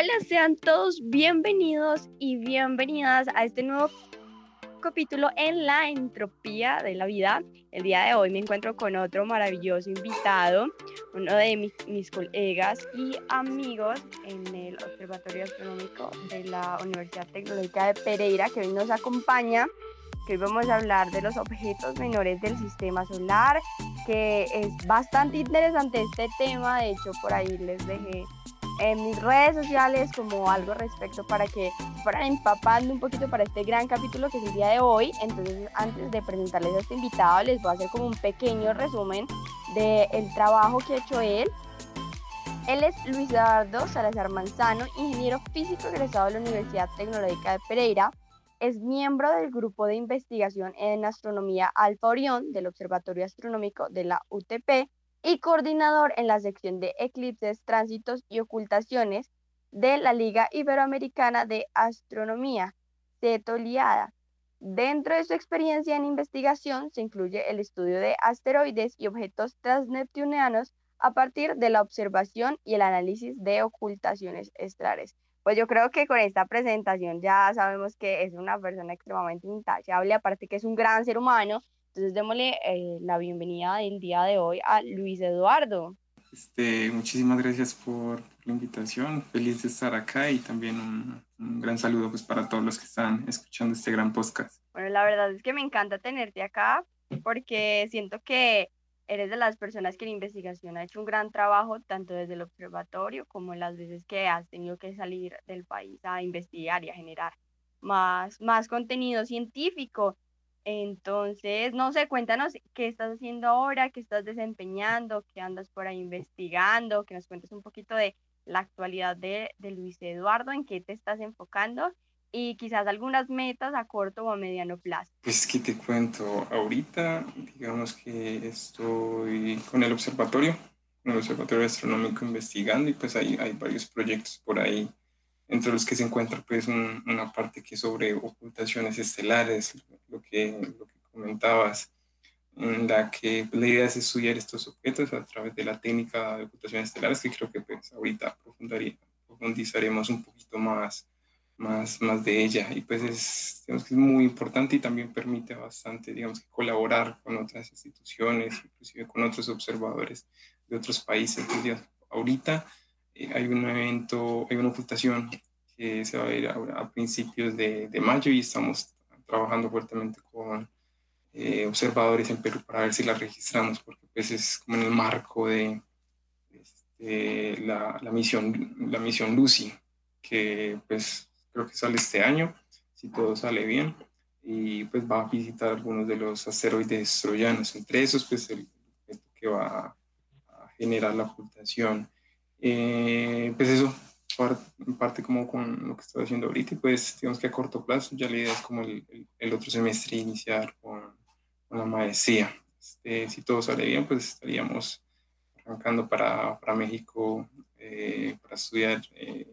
Hola, sean todos bienvenidos y bienvenidas a este nuevo capítulo en la entropía de la vida. El día de hoy me encuentro con otro maravilloso invitado, uno de mis, colegas y amigos en el Observatorio Astronómico de la Universidad Tecnológica de Pereira, que hoy nos acompaña, que hoy vamos a hablar de los objetos menores del sistema solar, que es bastante interesante este tema, de hecho por ahí les dejé en mis redes sociales como algo respecto para que fueran empapando un poquito para este gran capítulo que es el día de hoy. Entonces, antes de presentarles a este invitado, les voy a hacer como un pequeño resumen del el trabajo que ha hecho él. Él es Luis Eduardo Salazar Manzano, ingeniero físico egresado de la Universidad Tecnológica de Pereira. Es miembro del grupo de investigación en astronomía Alfa Orión del Observatorio Astronómico de la UTP y coordinador en la sección de eclipses, tránsitos y ocultaciones de la Liga Iberoamericana de Astronomía, CETOLIADA. Dentro de su experiencia en investigación se incluye el estudio de asteroides y objetos transneptunianos a partir de la observación y el análisis de ocultaciones estelares. Pues yo creo que con esta presentación ya sabemos que es una persona extremadamente intachable, aparte que es un gran ser humano entonces démosle eh, la bienvenida del día de hoy a Luis Eduardo. Este, muchísimas gracias por la invitación, feliz de estar acá y también un, un, gran saludo pues para todos los que están escuchando este gran podcast. Bueno, la verdad es que me encanta tenerte acá porque siento que eres de las personas que la investigación ha hecho un gran trabajo tanto desde el observatorio como en las veces que has tenido que salir del país a investigar y a generar más, más contenido científico entonces, no sé, cuéntanos qué estás haciendo ahora, qué estás desempeñando, qué andas por ahí investigando, que nos cuentes un poquito de la actualidad de, Luis Eduardo, en qué te estás enfocando y quizás algunas metas a corto o a mediano plazo. Pues que te cuento, ahorita digamos que estoy con el observatorio, con el observatorio astronómico investigando y pues hay, hay varios proyectos por ahí entre los que se encuentra pues una parte que es sobre ocultaciones estelares, lo que, lo que comentabas, en la que la idea es estudiar estos objetos a través de la técnica de ocultaciones estelares, que creo que pues ahorita profundizaremos un poquito más, más, más de ella. Y pues es, digamos que es muy importante y también permite bastante, digamos, que colaborar con otras instituciones, inclusive con otros observadores de otros países. Entonces, ahorita hay un evento, hay una ocultación que se va a ir a, principios de, de, mayo y estamos trabajando fuertemente con eh, observadores en Perú para ver si la registramos, porque pues es como en el marco de este, la, la, misión, la misión Lucy, que pues creo que sale este año, si todo sale bien, y pues va a visitar algunos de los asteroides troyanos, entre esos pues el que va a generar la ocultación eh, pues eso, en parte como con lo que estoy haciendo ahorita, y pues digamos que a corto plazo ya la idea es como el, el, otro semestre iniciar con, con la maestría. Este, si todo sale bien, pues estaríamos arrancando para, para México eh, para estudiar eh,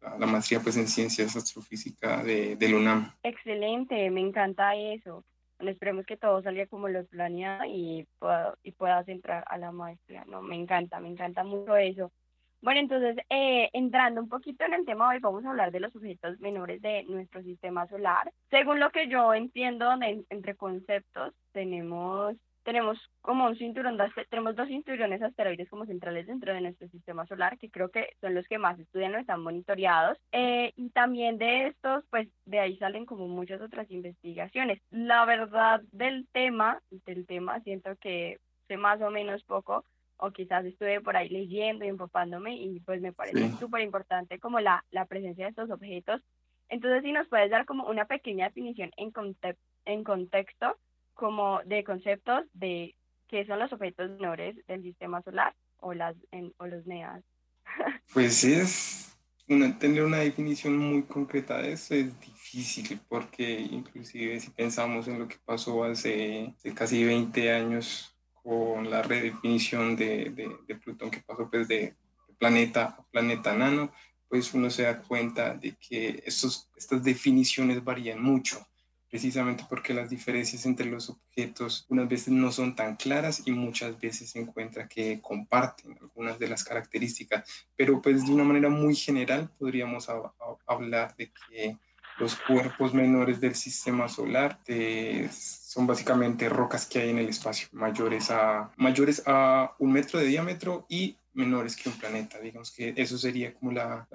la, maestría pues en ciencias astrofísica de, de UNAM. Excelente, me encanta eso. Bueno, esperemos que todo salga como lo planeado y, y puedas entrar a la maestría. No, me encanta, me encanta mucho eso. Bueno, entonces, eh, entrando un poquito en el tema, hoy vamos a hablar de los objetos menores de nuestro sistema solar. Según lo que yo entiendo, entre conceptos, tenemos tenemos como un cinturón, de, tenemos dos cinturones asteroides como centrales dentro de nuestro sistema solar, que creo que son los que más estudian o están monitoreados. Eh, y también de estos, pues de ahí salen como muchas otras investigaciones. La verdad del tema, del tema, siento que sé más o menos poco, o quizás estuve por ahí leyendo y empapándome y pues me parece súper importante como la, la presencia de estos objetos. Entonces, si nos puedes dar como una pequeña definición en, en contexto, como de conceptos de qué son los objetos menores del sistema solar o, las, en, o los NEAs. Pues es, una, tener una definición muy concreta de eso es difícil porque inclusive si pensamos en lo que pasó hace, hace casi 20 años con la redefinición de, de, Plutón que pasó pues de, planeta a planeta nano, pues uno se da cuenta de que estos, estas definiciones varían mucho. precisamente porque las diferencias entre los objetos unas veces no son tan claras y muchas veces se encuentra que comparten algunas de las características, pero pues de una manera muy general podríamos hablar de que los cuerpos menores del sistema solar son básicamente rocas que hay en el espacio, mayores a, mayores a un metro de diámetro y menores que un planeta. Digamos que eso sería como la,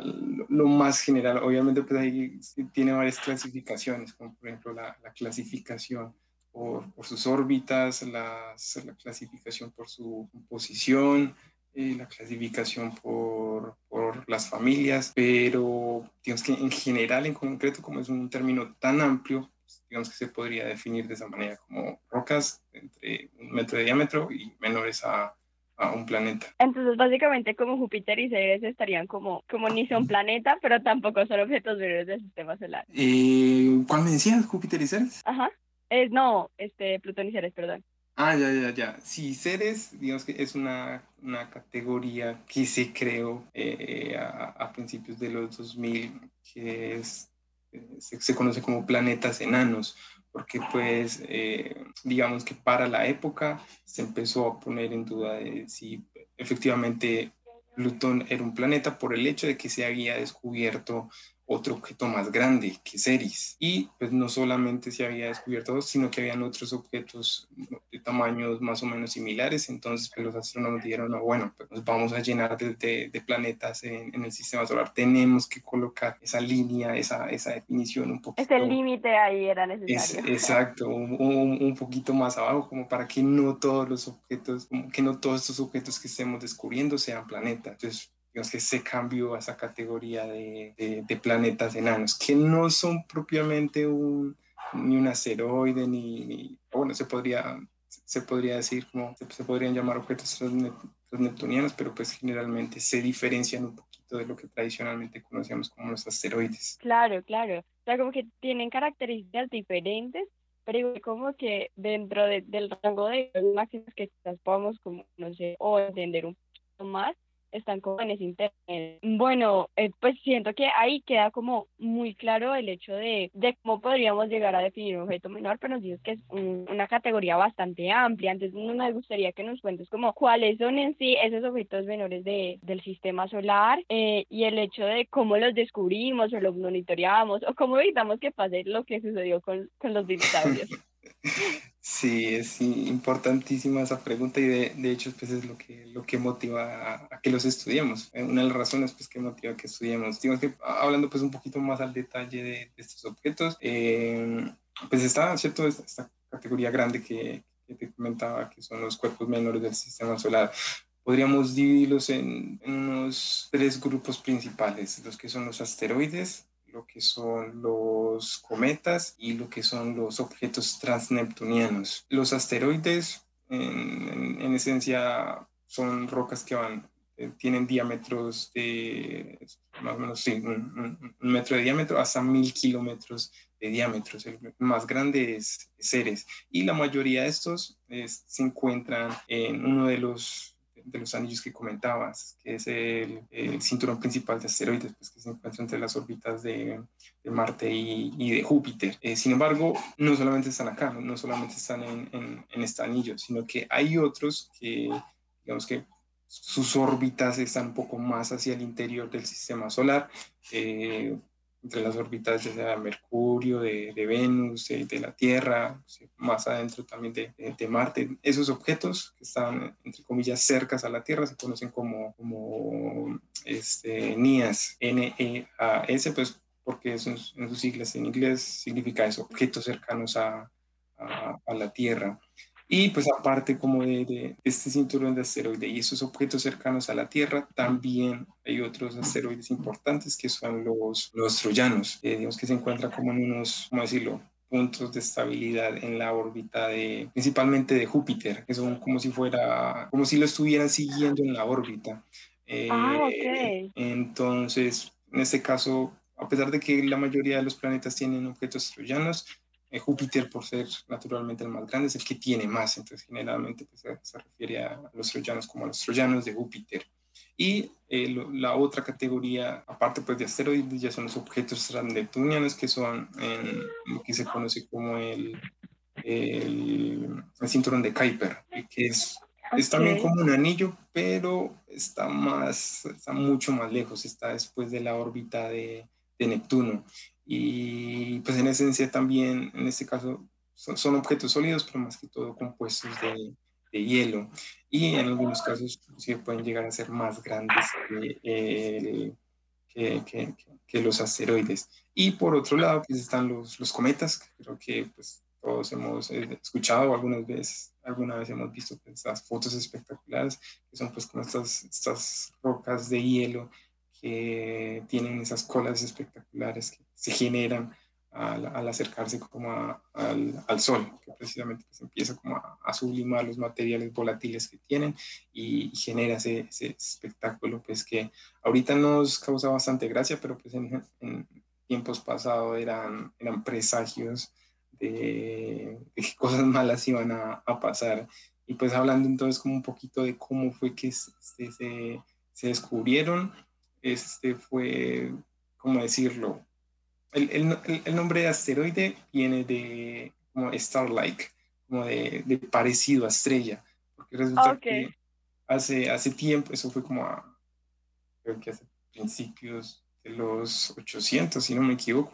lo más general. Obviamente, pues ahí tiene varias clasificaciones, como por ejemplo la, la clasificación por, por, sus órbitas, la clasificación por su composición, eh, la clasificación por, por, las familias, pero digamos que en general, en concreto, como es un término tan amplio, pues, digamos que se podría definir de esa manera, como rocas entre un metro de diámetro y menores a a un planeta. Entonces, básicamente, como Júpiter y Ceres estarían como, como ni son planeta, pero tampoco son objetos menores del sistema solar. Eh, ¿Cuál me decías, Júpiter y Ceres? Ajá. Es, no, este, Plutón y Ceres, perdón. Ah, ya, ya, ya. Sí, Ceres, digamos que es una, una categoría que se creó eh, a, principios de los 2000, que es, se, se conoce como planetas enanos porque pues eh, digamos que para la época se empezó a poner en duda de si efectivamente Plutón era un planeta por el hecho de que se había descubierto otro objeto más grande que Ceres. Y pues no solamente se había descubierto sino que habían otros objetos de tamaños más o menos similares. Entonces pues, los astrónomos dijeron, no, bueno, pues nos vamos a llenar de, de, planetas en, en, el sistema solar. Tenemos que colocar esa línea, esa, esa definición un poquito. Ese límite ahí era necesario. exacto, un, un, un, poquito más abajo, como para que no todos los objetos, que no todos estos objetos que estemos descubriendo sean planetas. Entonces, digamos que se cambió a esa categoría de, de, planetas enanos, que no son propiamente un, ni un asteroide, ni, bueno, se podría, se podría decir como, se, podrían llamar objetos transneptunianos, pero pues generalmente se diferencian un poquito de lo que tradicionalmente conocíamos como los asteroides. Claro, claro. O sea, como que tienen características diferentes, pero como que dentro del rango de máximas que quizás podamos, como, no sé, o entender un poquito más, están como en ese internet. Bueno, eh, pues siento que ahí queda como muy claro el hecho de, de cómo podríamos llegar a definir un objeto menor, pero nos dices que es una categoría bastante amplia. Entonces, me gustaría que nos cuentes como cuáles son en sí esos objetos menores de, del sistema solar eh, y el hecho de cómo los descubrimos o los monitoreamos o cómo evitamos que pase lo que sucedió con, con los dinosaurios. Sí, es importantísima esa pregunta y de, de, hecho pues es lo que, lo que motiva a, que los estudiemos. Eh, una de las razones pues que motiva a que estudiemos. Digamos que hablando pues un poquito más al detalle de, estos objetos, eh, pues está, ¿cierto? Esta, categoría grande que, que, te comentaba, que son los cuerpos menores del sistema solar. Podríamos dividirlos en, en unos tres grupos principales, los que son los asteroides, lo que son los cometas y lo que son los objetos transneptunianos. Los asteroides, en, esencia, son rocas que van, eh, tienen diámetros de más o menos sí, un, metro de diámetro hasta mil kilómetros de diámetro. El más grande es Ceres. Y la mayoría de estos se encuentran en uno de los de los anillos que comentabas, que es el, cinturón principal de asteroides, pues, que se encuentra entre las órbitas de, de Marte y, y, de Júpiter. Eh, sin embargo, no solamente están acá, no, solamente están en, en, en, este anillo, sino que hay otros que, digamos que sus órbitas están un poco más hacia el interior del sistema solar. Eh, entre las órbitas de Mercurio, de, de Venus, de, la Tierra, más adentro también de, de, Marte. Esos objetos que están, entre comillas, cercas a la Tierra se conocen como, como este, NEAS, N-E-A-S, pues porque en sus siglas en inglés significa eso, objetos cercanos a la Tierra. Y pues aparte como de, este cinturón de asteroides y esos objetos cercanos a la Tierra, también hay otros asteroides importantes que son los, los troyanos, eh, digamos que se encuentran como en unos, ¿cómo decirlo? puntos de estabilidad en la órbita de principalmente de Júpiter, que son como si fuera, como si lo estuvieran siguiendo en la órbita. Eh, ah, okay. Entonces, en este caso, a pesar de que la mayoría de los planetas tienen objetos troyanos, Júpiter, por ser naturalmente el más grande, es el que tiene más. Entonces, generalmente pues, se, refiere a los troyanos como a los troyanos de Júpiter. Y eh, la otra categoría, aparte pues de asteroides, ya son los objetos transneptunianos, que son en lo que se conoce como el, el, cinturón de Kuiper, que es, es también como un anillo, pero está, más, está mucho más lejos, está después de la órbita de, de Neptuno. Y pues en esencia también, en este caso, son, objetos sólidos, pero más que todo compuestos de, de hielo. Y en algunos casos sí pueden llegar a ser más grandes que, que, que, los asteroides. Y por otro lado, pues están los, los cometas, que creo que pues, todos hemos eh, escuchado algunas veces, alguna vez hemos visto pues, estas fotos espectaculares, que son pues como estas, estas rocas de hielo que tienen esas colas espectaculares que se generan al, acercarse como al, al, sol, que precisamente pues, empieza como a, sublimar los materiales volátiles que tienen y, genera ese, ese, espectáculo pues que ahorita nos causa bastante gracia, pero pues en, tiempos pasados eran, eran presagios de, que cosas malas iban a, a, pasar. Y pues hablando entonces como un poquito de cómo fue que este, se, se descubrieron, este fue, ¿cómo decirlo? el, el, nombre de asteroide viene de como star-like, como de, de, parecido a estrella, porque resulta que hace, hace tiempo, eso fue como a, creo que hace principios de los 800, si no me equivoco,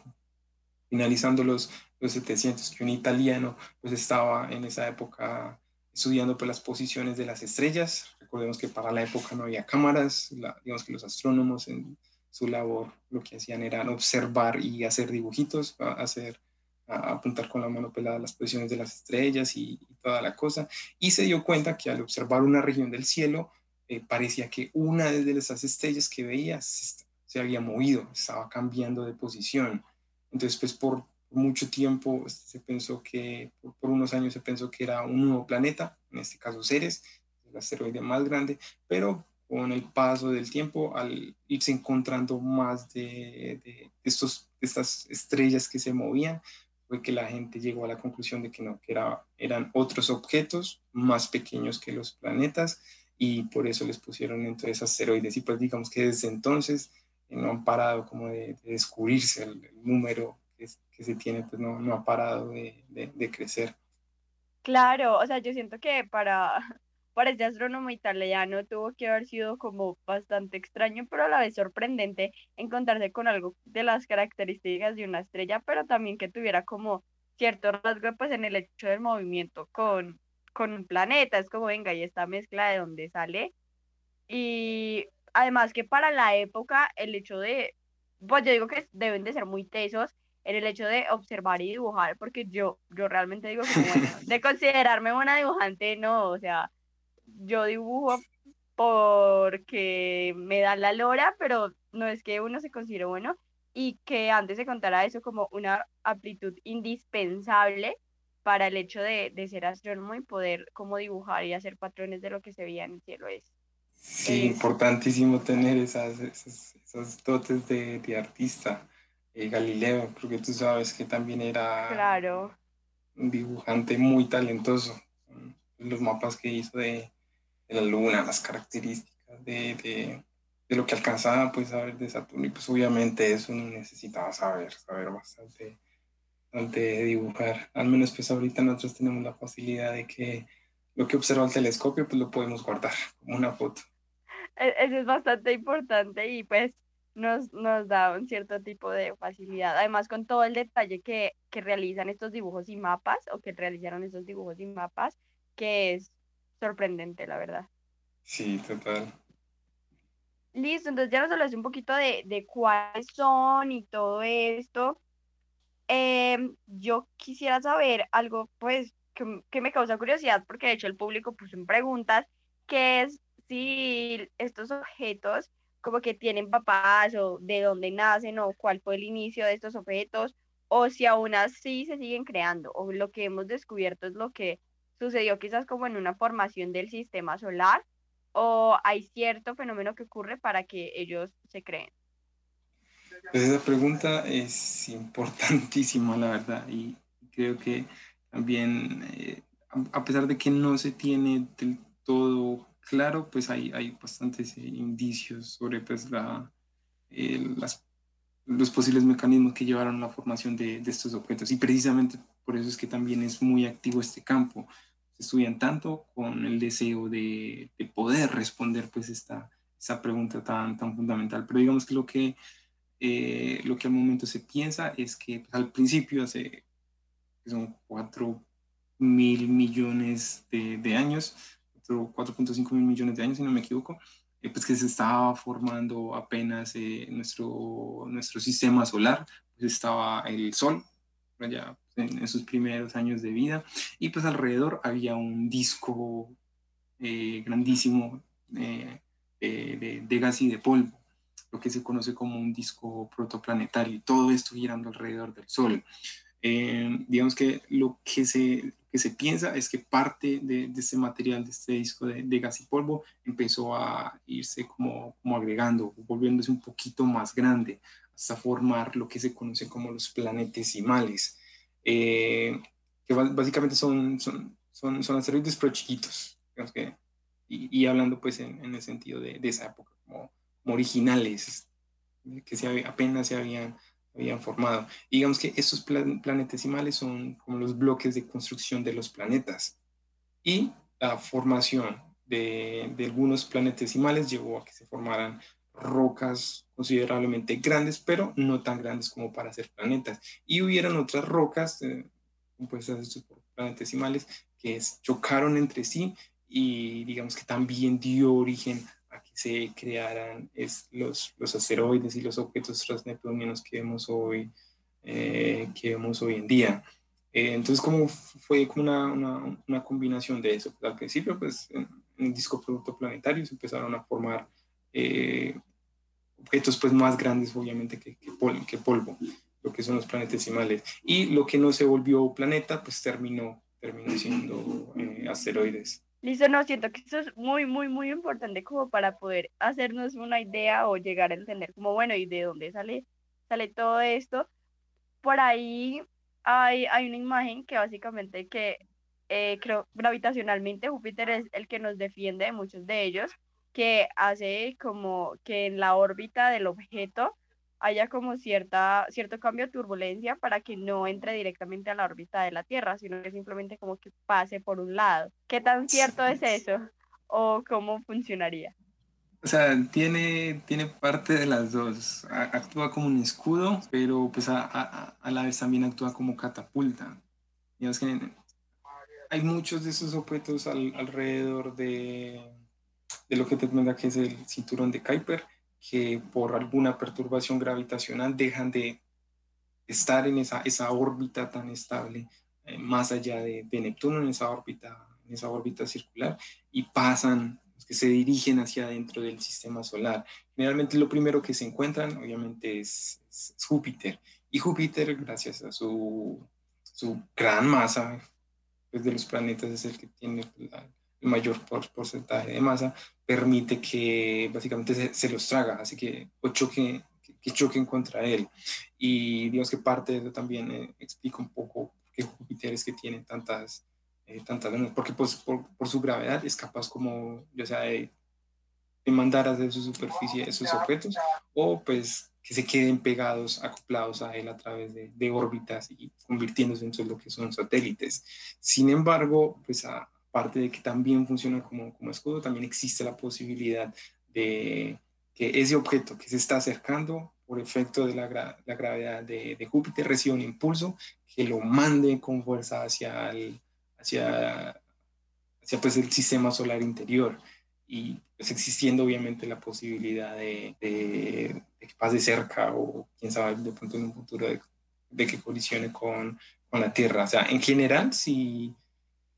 finalizando los, los 700, que un italiano pues estaba en esa época estudiando pues, las posiciones de las estrellas. Recordemos que para la época no había cámaras, digamos que los astrónomos en, su labor lo que hacían era observar y hacer dibujitos, hacer, apuntar con la mano pelada las posiciones de las estrellas y, toda la cosa. Y se dio cuenta que al observar una región del cielo, eh, parecía que una de esas estrellas que veía se, había movido, estaba cambiando de posición. Entonces, pues por mucho tiempo se pensó que, por, unos años se pensó que era un nuevo planeta, en este caso Ceres, el asteroide más grande, pero con el paso del tiempo, al irse encontrando más de, de, estos, estas estrellas que se movían, fue que la gente llegó a la conclusión de que no, que era, eran otros objetos más pequeños que los planetas y por eso les pusieron entonces asteroides. Y pues digamos que desde entonces eh, no han parado como de, descubrirse el, número que, que, se tiene, pues no, no ha parado de, de crecer. Claro, o sea, yo siento que para para este astrónomo italiano tuvo que haber sido como bastante extraño, pero a la vez sorprendente encontrarse con algo de las características de una estrella, pero también que tuviera como cierto rasgo pues en el hecho del movimiento con, con un planeta, es como venga, y esta mezcla de dónde sale. Y además que para la época el hecho de, pues yo digo que deben de ser muy tesos en el hecho de observar y dibujar, porque yo, yo realmente digo que bueno, de considerarme una dibujante, no, o sea, yo dibujo porque me da la lora, pero no es que uno se considere bueno y que antes se contara eso como una aptitud indispensable para el hecho de, de, ser astrónomo y poder como dibujar y hacer patrones de lo que se veía en el cielo es. Sí, importantísimo tener esas, esas, dotes de, de artista. Eh, Galileo, creo que tú sabes que también era claro. un dibujante muy talentoso. Los mapas que hizo de, de la luna, las características de, de, de, lo que alcanzaba pues a ver de Saturno y pues obviamente eso uno necesitaba saber, saber bastante, de dibujar. Al menos pues ahorita nosotros tenemos la facilidad de que lo que observa el telescopio pues lo podemos guardar como una foto. E, eso es bastante importante y pues nos, nos da un cierto tipo de facilidad. Además, con todo el detalle que, que realizan estos dibujos y mapas, o que realizaron estos dibujos y mapas, que es sorprendente, la verdad. Sí, total. Listo, entonces ya nos hablaste un poquito de, de cuáles son y todo esto. Em, yo quisiera saber algo, pues, que, que, me causa curiosidad, porque de hecho el público puso en preguntas, que es si estos objetos como que tienen papás o de dónde nacen o cuál fue el inicio de estos objetos, o si aún así se siguen creando, o lo que hemos descubierto es lo que sucedió quizás como en una formación del sistema solar o hay cierto fenómeno que ocurre para que ellos se creen? Pues esa pregunta es importantísima, la verdad, y creo que también, eh, a pesar de que no se tiene del todo claro, pues hay, hay bastantes indicios sobre pues, la, las, los posibles mecanismos que llevaron a la formación de, estos objetos. Y precisamente por eso es que también es muy activo este campo. Estudian tanto con el deseo de, de poder responder pues esta, esa pregunta tan, tan fundamental. Pero digamos que lo que, eh, lo que al momento se piensa es que pues, al principio, hace son 4 mil millones de, de años, 4.5 mil millones de años, si no me equivoco, eh, pues que se estaba formando apenas eh, nuestro, nuestro sistema solar, pues estaba el Sol, ya en, sus primeros años de vida, y pues alrededor había un disco eh, grandísimo de, de, gas y de polvo, lo que se conoce como un disco protoplanetario, y todo esto girando alrededor del Sol. digamos que lo que se que se piensa es que parte de, de este material, de este disco de, de, gas y polvo, empezó a irse como, como agregando, volviéndose un poquito más grande, hasta formar lo que se conoce como los planetesimales, eh, que básicamente son, son, son, son, asteroides pero chiquitos, que, y, y, hablando pues en, en el sentido de, de esa época, como, como originales, que se, apenas se habían habían formado. digamos que estos planetesimales son como los bloques de construcción de los planetas. Y la formación de, de algunos planetesimales llevó a que se formaran rocas considerablemente grandes, pero no tan grandes como para ser planetas. Y hubieron otras rocas eh, compuestas estos planetesimales que chocaron entre sí y digamos que también dio origen se crearan los, los asteroides y los objetos transneptunianos que vemos hoy, eh, que vemos hoy en día. Eh, entonces, como fue como una, una, combinación de eso. Al principio, pues, en, el disco producto planetario se empezaron a formar eh, objetos pues, más grandes, obviamente, que, que, que polvo, lo que son los planetesimales. Y lo que no se volvió planeta, pues terminó, terminó siendo asteroides. Listo, no, siento que eso es muy, muy, muy importante como para poder hacernos una idea o llegar a entender como, bueno, ¿y de dónde sale, sale todo esto? Por ahí hay, hay una imagen que básicamente que eh, creo gravitacionalmente Júpiter es el que nos defiende de muchos de ellos, que hace como que en la órbita del objeto haya como cierta, cierto cambio de turbulencia para que no entre directamente a la órbita de la Tierra, sino que simplemente como que pase por un lado. ¿Qué tan cierto es eso? ¿O cómo funcionaría? O sea, tiene, tiene parte de las dos. Actúa como un escudo, pero pues a, a, a la vez también actúa como catapulta. Digamos que hay muchos de esos objetos al, alrededor de, de lo que te que es el cinturón de Kuiper que por alguna perturbación gravitacional dejan de estar en esa, esa órbita tan estable eh, más allá de, de, Neptuno, en esa órbita, en esa órbita circular, y pasan, que se dirigen hacia adentro del sistema solar. Generalmente lo primero que se encuentran, obviamente, es, Júpiter. Y Júpiter, gracias a su, su gran masa, pues de los planetas es el que tiene la, mayor porcentaje de masa, permite que básicamente se, los traga, así que o choque, que, choquen contra él. Y digamos que parte de eso también eh, explica un poco qué Júpiter es que tiene tantas, eh, tantas porque pues, por, por, su gravedad es capaz como, ya sea de, de mandar hacia su superficie esos objetos, o pues que se queden pegados, acoplados a él a través de, de órbitas y convirtiéndose en lo que son satélites. Sin embargo, pues a, parte de que también funciona como, como escudo, también existe la posibilidad de que ese objeto que se está acercando por efecto de la, la gravedad de, Júpiter reciba un impulso que lo mande con fuerza hacia el, hacia, hacia pues el sistema solar interior y pues existiendo obviamente la posibilidad de, de, que pase cerca o quién sabe de pronto en un futuro de, de que colisione con, con, la Tierra. O sea, en general, si,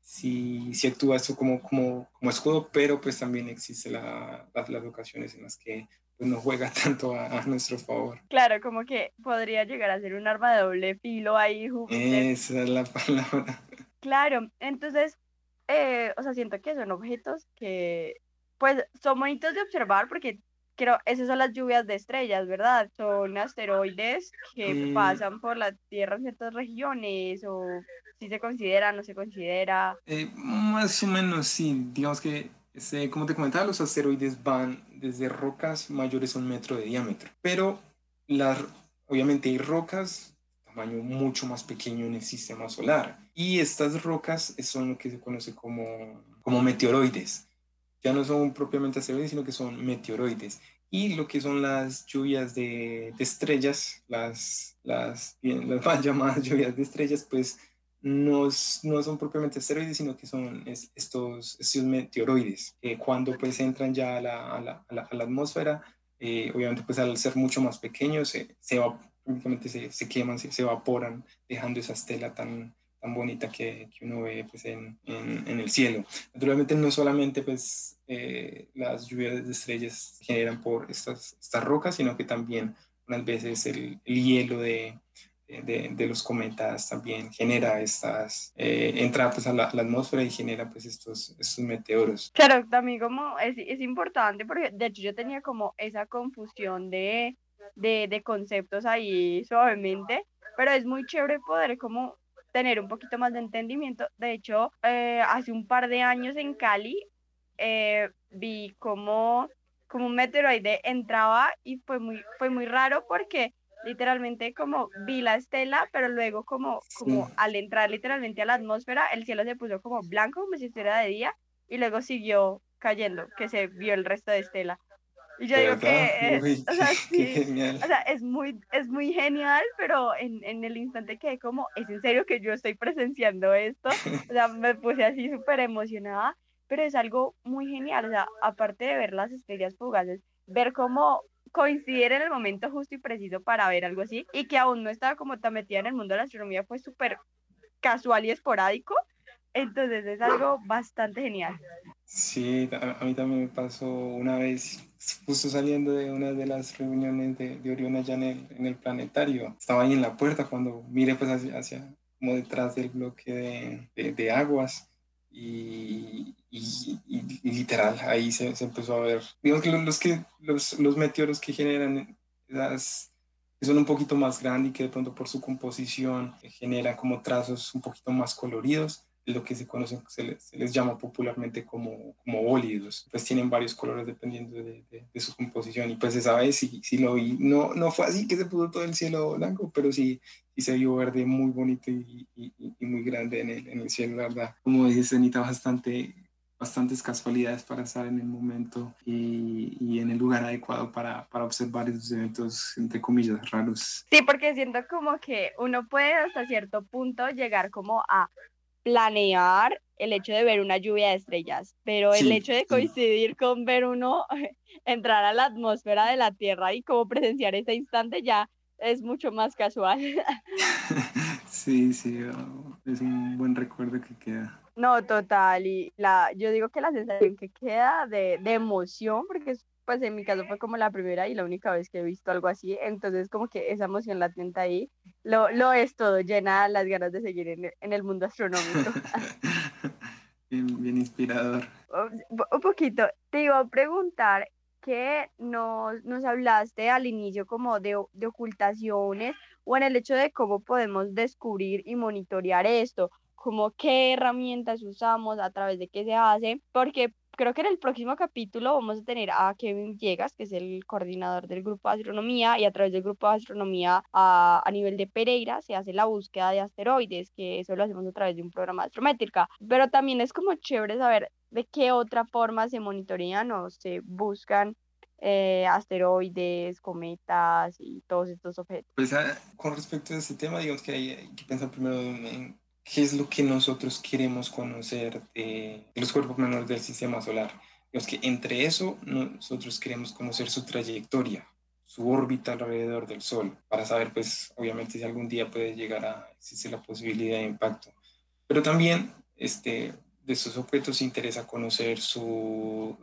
si, si actúa esto como, como, como escudo, pero pues también existe la, las, las ocasiones en las que pues, no juega tanto a, nuestro favor. Claro, como que podría llegar a ser un arma de doble filo ahí. Esa es la palabra. Claro, entonces, eh, o sea, siento que son objetos que pues son bonitos de observar porque creo, esas son las lluvias de estrellas, ¿verdad? Son asteroides que mm. pasan por la Tierra en ciertas regiones o si se considera, no se considera. Eh, más o menos sí, digamos que Este, como te comentaba, los asteroides van desde rocas mayores a un metro de diámetro, pero las, obviamente hay rocas tamaño mucho más pequeño en el sistema solar y estas rocas son lo que se conoce como, como meteoroides. Ya no son propiamente asteroides, sino que son meteoroides. Y lo que son las lluvias de, estrellas, las, las, bien, las mal llamadas lluvias de estrellas, pues no, no son propiamente asteroides, sino que son estos, meteoroides, que cuando pues entran ya a la, a la, a la, atmósfera, eh, obviamente pues al ser mucho más pequeños, se, se, se, se queman, se, se evaporan, dejando esa estela tan, tan bonita que, que uno ve pues, en, en, el cielo. Naturalmente no solamente pues, eh, las lluvias de estrellas generan por estas, estas rocas, sino que también unas veces el, hielo de, de, de, los cometas también genera estas, eh, entra pues a la, atmósfera y genera pues estos, estos meteoros. Claro, también como es, es importante porque de hecho yo tenía como esa confusión de, de, de conceptos ahí suavemente, pero es muy chévere poder como tener un poquito más de entendimiento. De hecho, eh, hace un par de años en Cali eh, vi como, como un meteoroide entraba y fue muy, fue muy raro porque literalmente como vi la estela, pero luego como, como al entrar literalmente a la atmósfera, el cielo se puso como blanco, como si estuviera de día, y luego siguió cayendo, que se vio el resto de estela. Y yo digo que, o, sea, sí, o sea, es muy, es muy genial, pero en, en, el instante que como, ¿es en serio que yo estoy presenciando esto? O sea, me puse así súper emocionada, pero es algo muy genial, o sea, aparte de ver las estrellas fugaces, ver cómo coincidir en el momento justo y preciso para ver algo así, y que aún no estaba como tan metida en el mundo de la astronomía, fue súper casual y esporádico, entonces es algo bastante genial. Sí, a, mí también me pasó una vez, justo saliendo de una de las reuniones de, de Orión allá en el, en el, planetario. Estaba ahí en la puerta cuando miré pues hacia, hacia como detrás del bloque de, de, aguas y, y, y, literal ahí se, se, empezó a ver. Digamos que los, que, los, los meteoros que generan que son un poquito más grandes y que de pronto por su composición generan como trazos un poquito más coloridos lo que se conoce, se les, llama popularmente como, como bólidos, pues tienen varios colores dependiendo de, de, su composición y pues esa vez sí, sí lo vi, no, no fue así que se puso todo el cielo blanco, pero sí, sí se vio verde muy bonito y, y, y muy grande en el, en el, cielo, la verdad. Como dices, Anita, bastante bastantes casualidades para estar en el momento y, y en el lugar adecuado para, para, observar esos eventos, entre comillas, raros. Sí, porque siento como que uno puede hasta cierto punto llegar como a planear el hecho de ver una lluvia de estrellas, pero el hecho de coincidir con ver uno entrar a la atmósfera de la Tierra y como presenciar ese instante ya es mucho más casual. Sí, sí, oh, es un buen recuerdo que queda. No, total, y la, yo digo que la sensación que queda de, de emoción, porque es pues en mi caso fue como la primera y la única vez que he visto algo así, entonces como que esa emoción latente ahí lo, lo es todo, llena las ganas de seguir en, en el mundo astronómico. bien, bien, inspirador. Un poquito, te iba a preguntar que nos, nos hablaste al inicio como de, de ocultaciones o en el hecho de cómo podemos descubrir y monitorear esto, como qué herramientas usamos, a través de qué se hace, porque creo que en el próximo capítulo vamos a tener a Kevin Villegas, que es el coordinador del grupo de astronomía, y a través del grupo de astronomía a, a, nivel de Pereira se hace la búsqueda de asteroides, que eso lo hacemos a través de un programa de astrométrica. Pero también es como chévere saber de qué otra forma se monitorean o se buscan eh, asteroides, cometas y todos estos objetos. Pues ah, con respecto a este tema, digamos que hay, hay que pensar primero en qué es lo que nosotros queremos conocer de, los cuerpos menores del sistema solar. Digamos que entre eso nosotros queremos conocer su trayectoria, su órbita alrededor del Sol, para saber, pues, obviamente, si algún día puede llegar a existir la posibilidad de impacto. Pero también, este, de esos objetos interesa conocer su,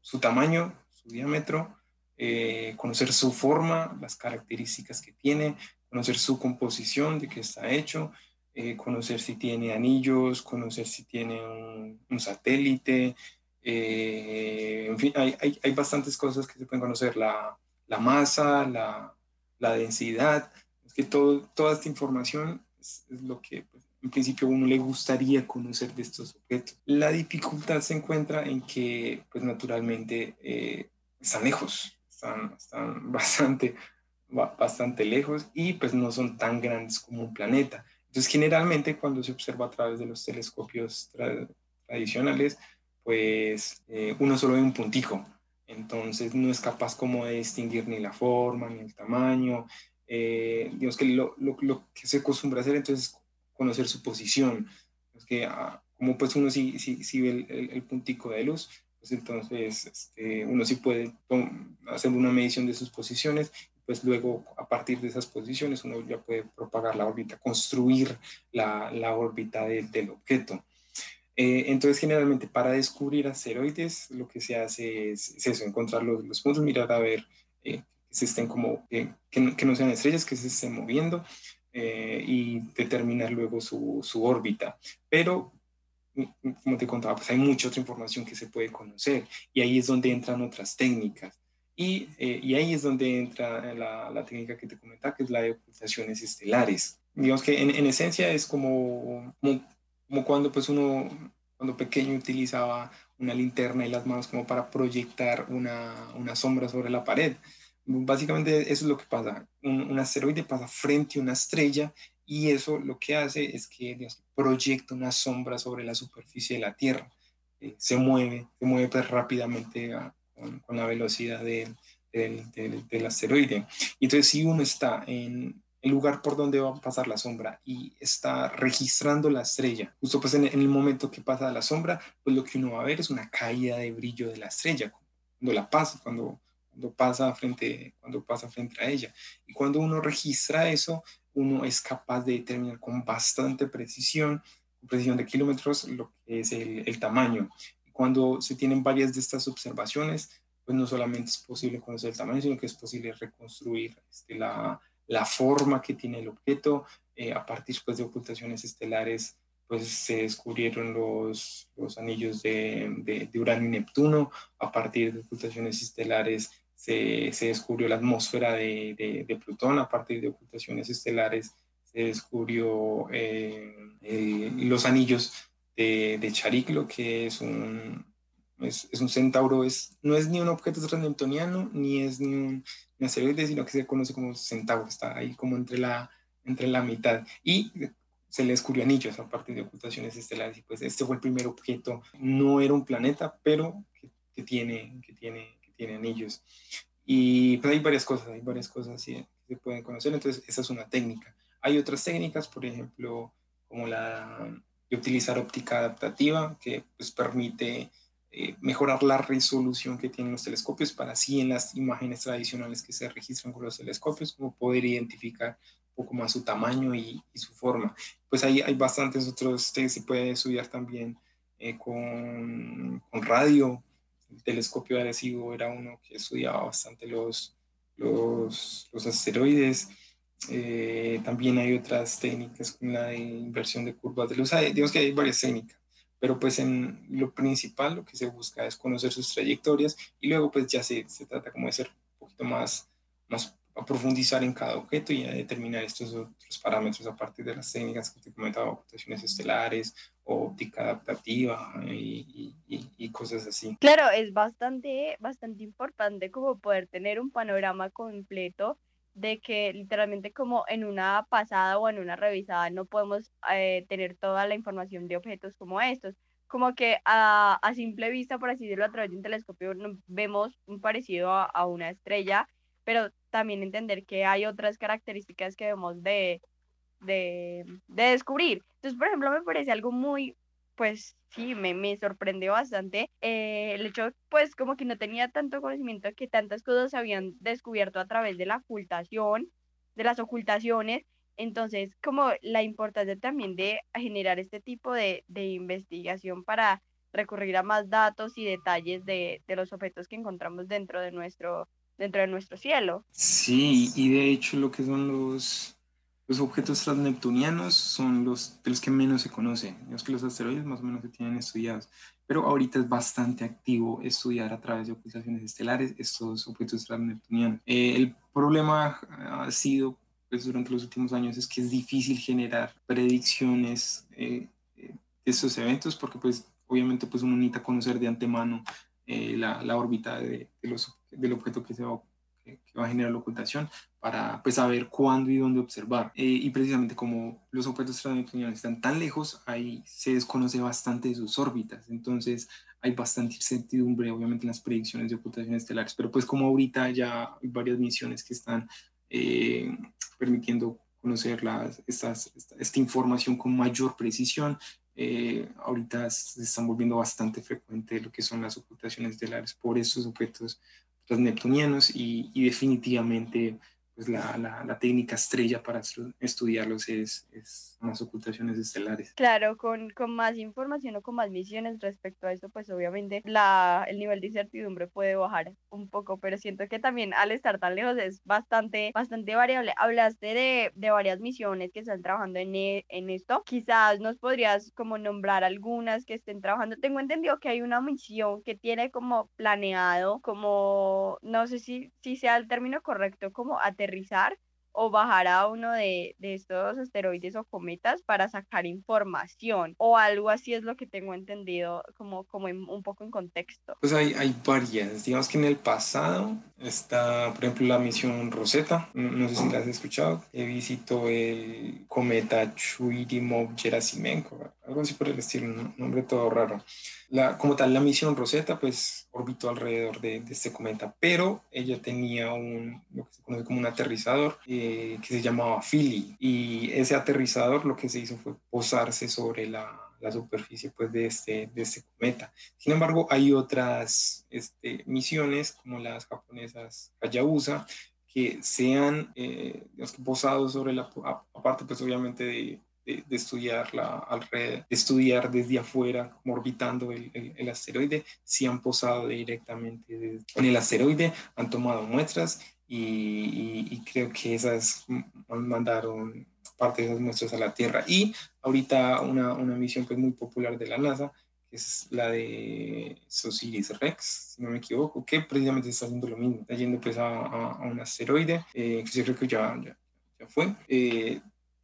su, tamaño, su diámetro, eh, conocer su forma, las características que tiene, conocer su composición, de qué está hecho, eh, conocer si tiene anillos, conocer si tiene un, satélite, eh, en fin, hay, hay, hay, bastantes cosas que se pueden conocer, la, la masa, la, la, densidad, es que todo, toda esta información es, es lo que pues, en principio uno le gustaría conocer de estos objetos. La dificultad se encuentra en que, pues naturalmente, eh, están lejos, están, están bastante, bastante lejos y pues no son tan grandes como un planeta. Entonces, generalmente cuando se observa a través de los telescopios tradicionales, pues eh, uno solo ve un puntico. Entonces no es capaz como de distinguir ni la forma, ni el tamaño. Eh, digamos que lo, lo, lo, que se acostumbra a hacer entonces es conocer su posición. Es que ah, como pues uno sí, sí, sí ve el, el, puntico de luz, pues entonces este, uno sí puede hacer una medición de sus posiciones pues luego a partir de esas posiciones uno ya puede propagar la órbita, construir la, la órbita del objeto. Eh, entonces, generalmente para descubrir asteroides, lo que se hace es, eso, encontrar los, los, puntos, mirar a ver eh, que como, eh, que, no, que, no, sean estrellas, que se estén moviendo y determinar luego su, su, órbita. Pero, como te contaba, pues hay mucha otra información que se puede conocer y ahí es donde entran otras técnicas. Y, y ahí es donde entra la, la, técnica que te comentaba, que es la de ocultaciones estelares. Digamos que en, en esencia es como, como como cuando pues uno, cuando pequeño utilizaba una linterna y las manos como para proyectar una, una sombra sobre la pared. Básicamente eso es lo que pasa. Un, asteroide pasa frente a una estrella y eso lo que hace es que proyecta una sombra sobre la superficie de la Tierra. Eh, se mueve, se mueve pues, rápidamente con, la velocidad del, del, del, asteroide. Y entonces si uno está en, el lugar por donde va a pasar la sombra y está registrando la estrella. Justo pues en, el momento que pasa la sombra, pues lo que uno va a ver es una caída de brillo de la estrella cuando la pasa, cuando, cuando, pasa, frente, cuando pasa frente a ella. Y cuando uno registra eso, uno es capaz de determinar con bastante precisión, precisión de kilómetros, lo que es el tamaño. Cuando se tienen varias de estas observaciones, pues no solamente es posible conocer el tamaño, sino que es posible reconstruir este, la, la forma que tiene el objeto. Eh, a partir pues, de ocultaciones estelares, pues se descubrieron los, los anillos de, de, Urano y Neptuno. A partir de ocultaciones estelares se, se descubrió la atmósfera de, de, Plutón. A partir de ocultaciones estelares se descubrió eh, eh, los anillos de, Chariclo, que es un, es, es, un centauro, es, no es ni un objeto transneptuniano, ni es ni un, asteroide, sino que se conoce como centauro, está ahí como entre la, entre la mitad. Y se le descubrió anillos a partir de ocultaciones estelares, y pues este fue el primer objeto, no era un planeta, pero que, tiene, que, tiene, que tiene anillos. Y pues hay varias cosas, hay varias cosas que se pueden conocer, entonces esa es una técnica. Hay otras técnicas, por ejemplo, como la de utilizar óptica adaptativa, que pues permite eh, mejorar la resolución que tienen los telescopios para así en las imágenes tradicionales que se registran con los telescopios, como poder identificar un poco más su tamaño y, su forma. Pues ahí hay bastantes otros que se puede estudiar también eh, con, radio. El telescopio adhesivo era uno que estudiaba bastante los, los asteroides. Eh, también hay otras técnicas como la de inversión de curvas de luz. digamos que hay varias técnicas pero pues en lo principal lo que se busca es conocer sus trayectorias y luego pues ya se, se trata como de ser un poquito más, más profundizar en cada objeto y determinar estos otros parámetros a partir de las técnicas que te comentaba, ocultaciones estelares, óptica adaptativa y, y, y, cosas así. Claro, es bastante, bastante importante como poder tener un panorama completo de que literalmente como en una pasada o en una revisada no podemos eh, tener toda la información de objetos como estos. Como que a, a, simple vista, por así decirlo, a través de un telescopio vemos un parecido a, a, una estrella, pero también entender que hay otras características que debemos de, de, de descubrir. Entonces, por ejemplo, me parece algo muy, pues sí, me, me sorprendió bastante eh, el hecho, pues como que no tenía tanto conocimiento que tantas cosas se habían descubierto a través de la ocultación, de las ocultaciones, entonces como la importancia también de generar este tipo de, de investigación para recurrir a más datos y detalles de, de los objetos que encontramos dentro de nuestro dentro de nuestro cielo. Sí, y de hecho lo que son los los objetos transneptunianos son los de los que menos se conocen. Digamos que los asteroides más o menos se tienen estudiados, pero ahorita es bastante activo estudiar a través de ocultaciones estelares estos objetos transneptunianos. Eh, el problema ha sido pues, durante los últimos años es que es difícil generar predicciones eh, eh, de estos eventos porque pues obviamente pues uno necesita conocer de antemano eh, la, la, órbita de, de los, del objeto que se va, que, va a generar la ocultación para pues saber cuándo y dónde observar. y precisamente como los objetos transneptunianos están tan lejos, ahí se desconoce bastante de sus órbitas. Entonces hay bastante incertidumbre, obviamente, en las predicciones de ocultaciones estelares, pero pues como ahorita ya hay varias misiones que están eh, permitiendo conocer las, estas, esta, información con mayor precisión, eh, ahorita se están volviendo bastante frecuente lo que son las ocultaciones estelares por esos objetos transneptunianos y, y definitivamente pues la, la, técnica estrella para estudiarlos es, es las ocultaciones estelares. Claro, con, con, más información o con más misiones respecto a eso, pues obviamente la, el nivel de incertidumbre puede bajar un poco, pero siento que también al estar tan lejos es bastante, bastante variable. Hablaste de, de varias misiones que están trabajando en, e, en esto. Quizás nos podrías como nombrar algunas que estén trabajando. Tengo entendido que hay una misión que tiene como planeado, como, no sé si, si sea el término correcto, como aterrizar o bajar a uno de, de, estos asteroides o cometas para sacar información o algo así es lo que tengo entendido como, como un poco en contexto. Pues hay, hay varias, digamos que en el pasado está por ejemplo la misión Rosetta, no, sé si la has escuchado, he visitó el cometa Churyumov-Gerasimenko, algo así por el estilo, un nombre todo raro. La, como tal, la misión Rosetta, pues orbitó alrededor de, de, este cometa, pero ella tenía un, lo que se conoce como un aterrizador eh, que se llamaba Philly, y ese aterrizador lo que se hizo fue posarse sobre la, la superficie pues, de, este, de este cometa. Sin embargo, hay otras este, misiones, como las japonesas Hayabusa, que sean eh, posado sobre la, aparte pues obviamente de de, estudiar la alrededor, estudiar desde afuera, como orbitando el, el, asteroide, si han posado directamente en el asteroide, han tomado muestras y, y, creo que esas mandaron parte de esas muestras a la Tierra. Y ahorita una, una misión pues muy popular de la NASA, es la de Osiris Rex, si no me equivoco, que precisamente está haciendo lo mismo, está yendo pues a, a, un asteroide, eh, que yo creo que ya, ya, ya fue. Eh,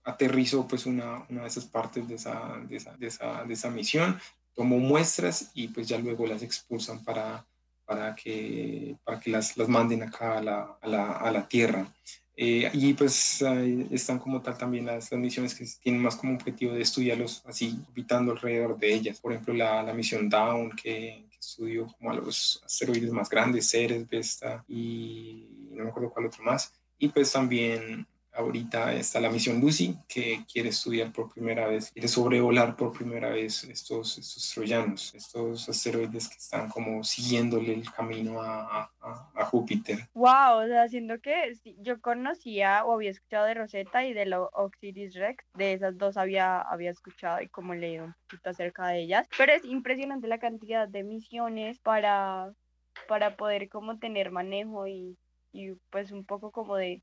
aterrizó pues una, una, de esas partes de esa, de esa, de, esa, de, esa, misión, tomó muestras y pues ya luego las expulsan para, para, que, para que las, las manden acá a la, a la, a la Tierra. Eh, y pues están como tal también las, las, misiones que tienen más como objetivo de estudiarlos así, orbitando alrededor de ellas. Por ejemplo, la, la misión Down, que, que, estudió como a los asteroides más grandes, Ceres, Vesta y no me acuerdo cuál otro más. Y pues también Ahorita está la misión Lucy, que quiere estudiar por primera vez, quiere sobrevolar por primera vez estos, estos troyanos, estos asteroides que están como siguiéndole el camino a, a, Júpiter. Wow, o sea, siendo que yo conocía o había escuchado de Rosetta y de la Oxiris Rex, de esas dos había, había escuchado y como leído un poquito acerca de ellas, pero es impresionante la cantidad de misiones para, para poder como tener manejo y, y pues un poco como de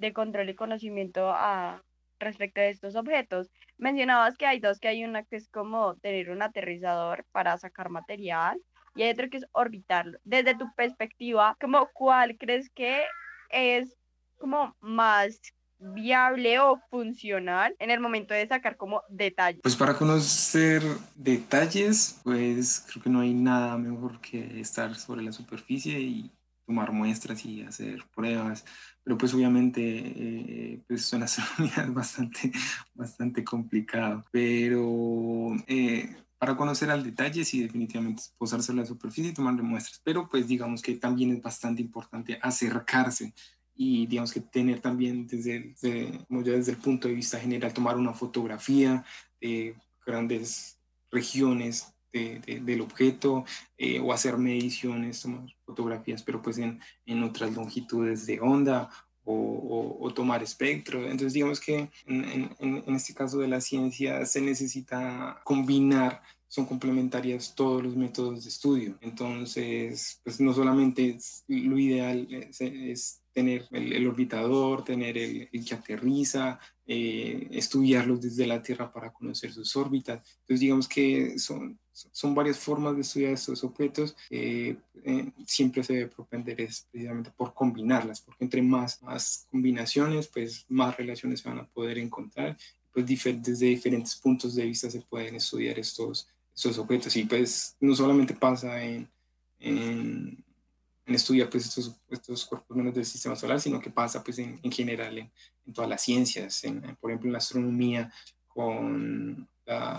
de control y conocimiento a, respecto de estos objetos. Mencionabas que hay dos, que hay una que es como tener un aterrizador para sacar material y hay otro que es orbitarlo. Desde tu perspectiva, como cuál crees que es como más viable o funcional en el momento de sacar como detalles? Pues para conocer detalles, pues creo que no hay nada mejor que estar sobre la superficie y tomar muestras y hacer pruebas, pero pues obviamente eh, pues una astronomía es bastante, bastante complicado, pero eh, para conocer al detalle sí definitivamente posarse en la superficie y tomarle muestras, pero pues digamos que también es bastante importante acercarse y digamos que tener también desde, desde, desde el punto de vista general, tomar una fotografía de grandes regiones del objeto eh, o hacer mediciones, tomar fotografías, pero pues en, en otras longitudes de onda o, o, tomar espectro. Entonces digamos que en, en, en, este caso de la ciencia se necesita combinar, son complementarias todos los métodos de estudio. Entonces, pues no solamente lo ideal es, es tener el, el, orbitador, tener el, el que aterriza, eh, estudiarlos desde la Tierra para conocer sus órbitas. Entonces digamos que son son varias formas de estudiar estos objetos. Eh, siempre se debe propender es precisamente por combinarlas, porque entre más, más combinaciones, pues más relaciones se van a poder encontrar. Pues desde diferentes puntos de vista se pueden estudiar estos, estos objetos. Y pues no solamente pasa en, en, estudiar pues estos, estos cuerpos menos del sistema solar, sino que pasa pues en, en general en, en, todas las ciencias, por ejemplo en la astronomía, con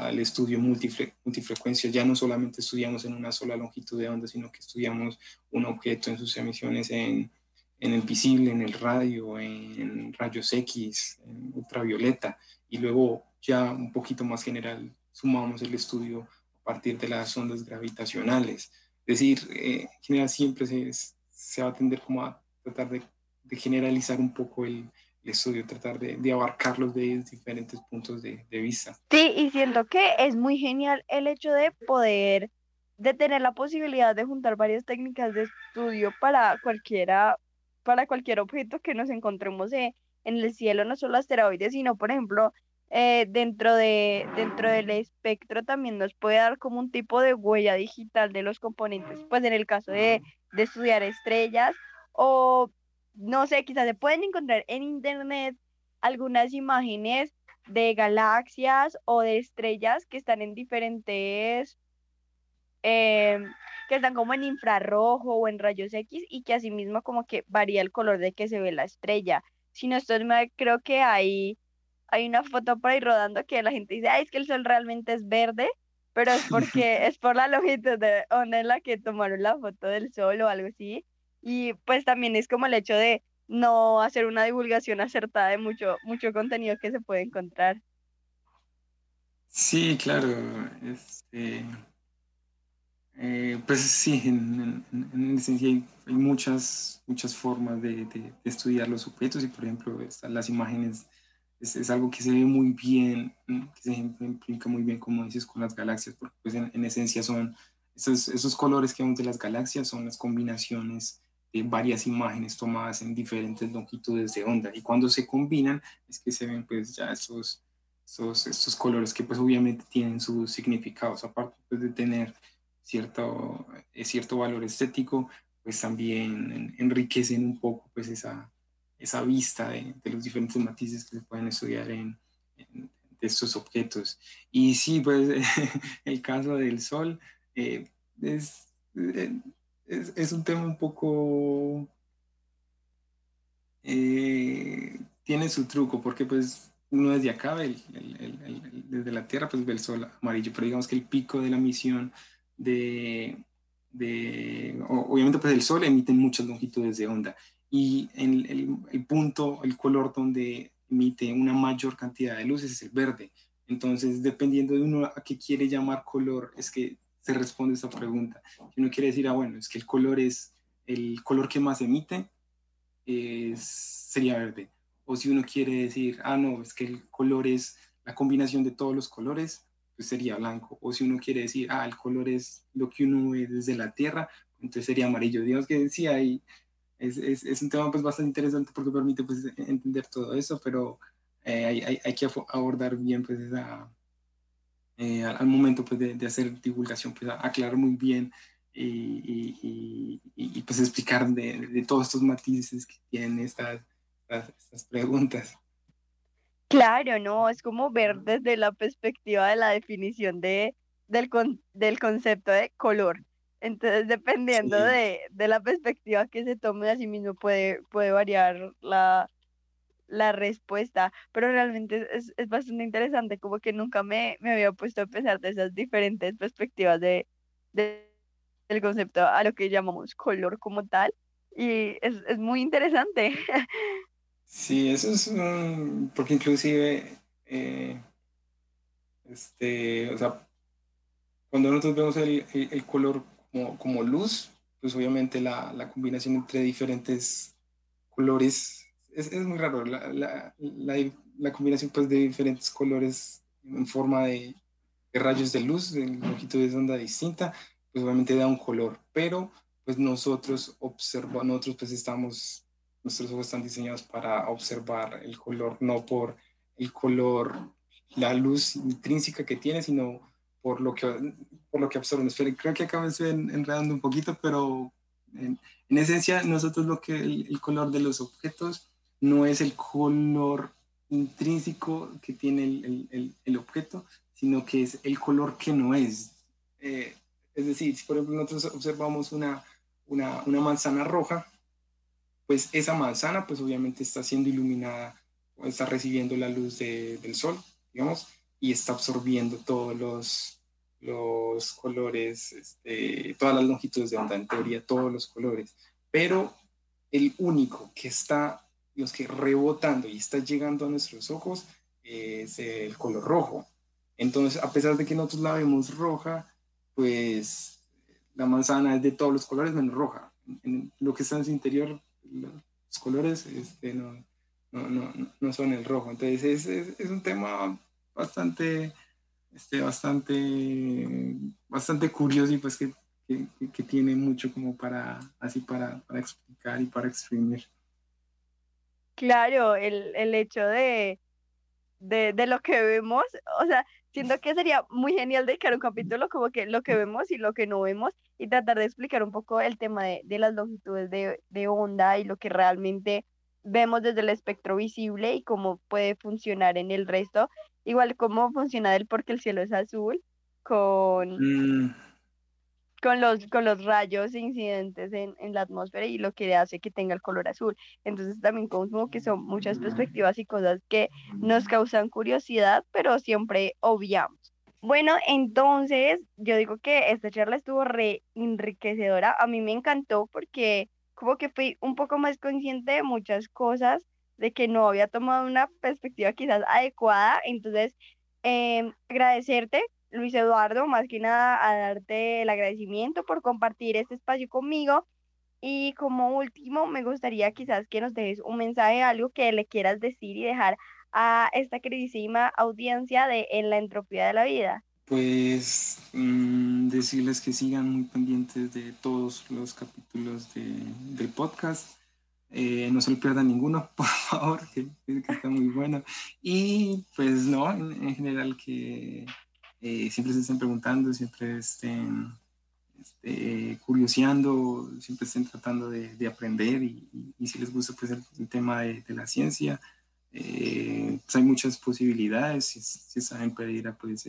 el estudio multifre, multifrecuencia, ya no solamente estudiamos en una sola longitud de onda, sino que estudiamos un objeto en sus emisiones en, en el visible, en el radio, en rayos X, en ultravioleta, y luego ya un poquito más general sumamos el estudio a partir de las ondas gravitacionales. Es decir, eh, en general siempre se, se, va a tender como a tratar de, de generalizar un poco el, el estudio, tratar de, de, abarcarlos de diferentes puntos de, de, vista. Sí, y siento que es muy genial el hecho de poder, de tener la posibilidad de juntar varias técnicas de estudio para cualquiera, para cualquier objeto que nos encontremos en el cielo, no solo asteroides, sino, por ejemplo, eh, dentro, de, dentro del espectro también nos puede dar como un tipo de huella digital de los componentes, pues en el caso de, de estudiar estrellas o no sé, quizás se pueden encontrar en internet algunas imágenes de galaxias o de estrellas que están en diferentes, em, que están como en infrarrojo o en rayos X y que asimismo como que varía el color de que se ve la estrella. Si no estoy mal, creo que hay, hay una foto por ahí rodando que la gente dice, ay, es que el sol realmente es verde, pero es porque es por la longitud de onda en la que tomaron la foto del sol o algo así. Y pues también es como el hecho de no hacer una divulgación acertada de mucho, mucho contenido que se puede encontrar. Sí, claro. Este, eh, pues sí, en, en, esencia hay, muchas, muchas formas de, estudiar los objetos y por ejemplo las imágenes es, es, algo que se ve muy bien, que se implica muy bien, como dices, con las galaxias, porque pues en, en esencia son esos, esos colores que vemos de las galaxias, son las combinaciones varias imágenes tomadas en diferentes longitudes de onda y cuando se combinan es que se ven pues ya estos, estos, estos colores que pues obviamente tienen sus significados, aparte pues, de tener cierto, eh, cierto valor estético, pues también enriquecen un poco pues esa, esa vista de, de los diferentes matices que se pueden estudiar en, en de estos objetos. Y sí, pues el caso del Sol eh, es, eh, es, es un tema un poco... Eh, tiene su truco, porque pues uno desde acá, el, el, desde la Tierra, pues ve el sol amarillo, pero digamos que el pico de la misión de, de obviamente pues el sol emite muchas longitudes de onda y en el, el, punto, el color donde emite una mayor cantidad de luces es el verde. Entonces, dependiendo de uno a qué quiere llamar color, es que se responde esa pregunta. Si uno quiere decir, ah, bueno, es que el color es, el color que más emite es, sería verde. O si uno quiere decir, ah, no, es que el color es la combinación de todos los colores, pues sería blanco. O si uno quiere decir, ah, el color es lo que uno ve desde la Tierra, entonces sería amarillo. Digamos que sí, es, es, es un tema pues bastante interesante porque permite pues entender todo eso, pero eh, hay, hay, hay, que abordar bien pues esa, eh, al, momento pues, de, de, hacer divulgación, pues aclarar muy bien y, y, y, pues explicar de, de, todos estos matices que tienen estas, estas, preguntas. Claro, no, es como ver desde la perspectiva de la definición de, del, con, del concepto de color. Entonces, dependiendo sí. de, de, la perspectiva que se tome, así mismo puede, puede variar la, la respuesta, pero realmente es, es, bastante interesante, como que nunca me, me había puesto a pensar de esas diferentes perspectivas de, de, del concepto a lo que llamamos color como tal, y es, es muy interesante. Sí, eso es un, porque inclusive, eh, este, o sea, cuando nosotros vemos el, el, el color como, como, luz, pues obviamente la, la combinación entre diferentes colores es, es muy raro la, la, la, la, combinación pues, de diferentes colores en forma de, de rayos de luz, en longitudes de onda distinta, pues obviamente da un color, pero pues nosotros observamos, nosotros pues estamos, nuestros ojos están diseñados para observar el color, no por el color, la luz intrínseca que tiene, sino por lo que, por lo que absorben. Creo que acá me estoy enredando un poquito, pero en, esencia, nosotros lo que el, color de los objetos no es el color intrínseco que tiene el, el, el objeto, sino que es el color que no es. Eh, es decir, si por ejemplo nosotros observamos una, una, una, manzana roja, pues esa manzana pues obviamente está siendo iluminada, está recibiendo la luz de, del sol, digamos, y está absorbiendo todos los, los colores, este, todas las longitudes de onda, en teoría todos los colores, pero el único que está, los que rebotando y está llegando a nuestros ojos es el color rojo. Entonces, a pesar de que nosotros la vemos roja, pues la manzana es de todos los colores menos roja. Lo que está en su interior, los colores este, no, no, no, no son el rojo. Entonces, es, es, es un tema bastante este, bastante, bastante curioso y pues que, que, que, tiene mucho como para, así para, para explicar y para exprimir. Claro, el, el hecho de, de, de, lo que vemos, o sea, siento que sería muy genial dedicar un capítulo como que lo que vemos y lo que no vemos y tratar de explicar un poco el tema de, de las longitudes de, de onda y lo que realmente vemos desde el espectro visible y cómo puede funcionar en el resto igual cómo funciona el porque el cielo es azul con, mm. Con, los, con los rayos incidentes en, en, la atmósfera y lo que hace que tenga el color azul. Entonces también como que son muchas perspectivas y cosas que nos causan curiosidad, pero siempre obviamos. Bueno, entonces yo digo que esta charla estuvo re enriquecedora. A mí me encantó porque como que fui un poco más consciente de muchas cosas de que no había tomado una perspectiva quizás adecuada. Entonces, em, agradecerte, Luis Eduardo, más que nada a darte el agradecimiento por compartir este espacio conmigo. Y como último, me gustaría quizás que nos dejes un mensaje, algo que le quieras decir y dejar a esta queridísima audiencia de En la entropía de la vida. Pues mm, decirles que sigan muy pendientes de todos los capítulos de, del podcast eh, no se lo pierdan ninguno, por favor, que, está muy bueno. Y pues no, en, general que eh, siempre se estén preguntando, siempre estén este, curioseando, siempre estén tratando de, aprender y, si les gusta pues el, tema de, la ciencia, eh, pues hay muchas posibilidades, si, si saben pedir pues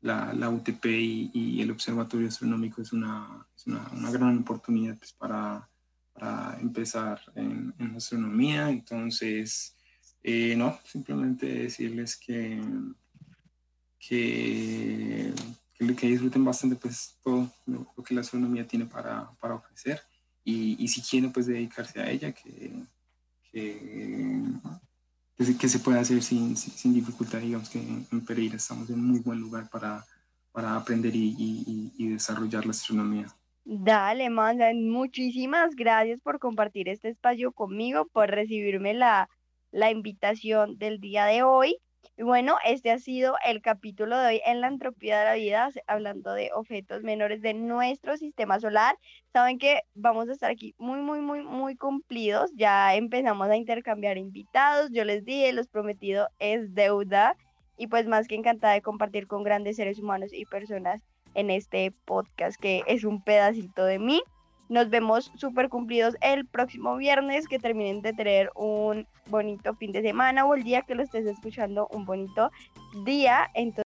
la, la, UTP y, el Observatorio Astronómico es una, es una, una gran oportunidad pues, para para empezar en, en astronomía. Entonces, eh, no, simplemente decirles que, que, que, disfruten bastante pues todo lo, que la astronomía tiene para, para ofrecer y, y, si quieren pues dedicarse a ella, que, que, que, se, pueda hacer sin, sin, dificultad. Digamos que en, Pereira estamos en un muy buen lugar para, para aprender y, y, y desarrollar la astronomía. Dale, Manda, muchísimas gracias por compartir este espacio conmigo, por recibirme la, la invitación del día de hoy. Y bueno, este ha sido el capítulo de hoy en la entropía de la vida, hablando de objetos menores de nuestro sistema solar. Saben que vamos a estar aquí muy, muy, muy, muy cumplidos. Ya empezamos a intercambiar invitados. Yo les dije, los prometido es deuda. Y pues más que encantada de compartir con grandes seres humanos y personas en este podcast que es un pedacito de mí. Nos vemos súper cumplidos el próximo viernes, que terminen de tener un bonito fin de semana o el día que lo estés escuchando, un bonito día. Entonces,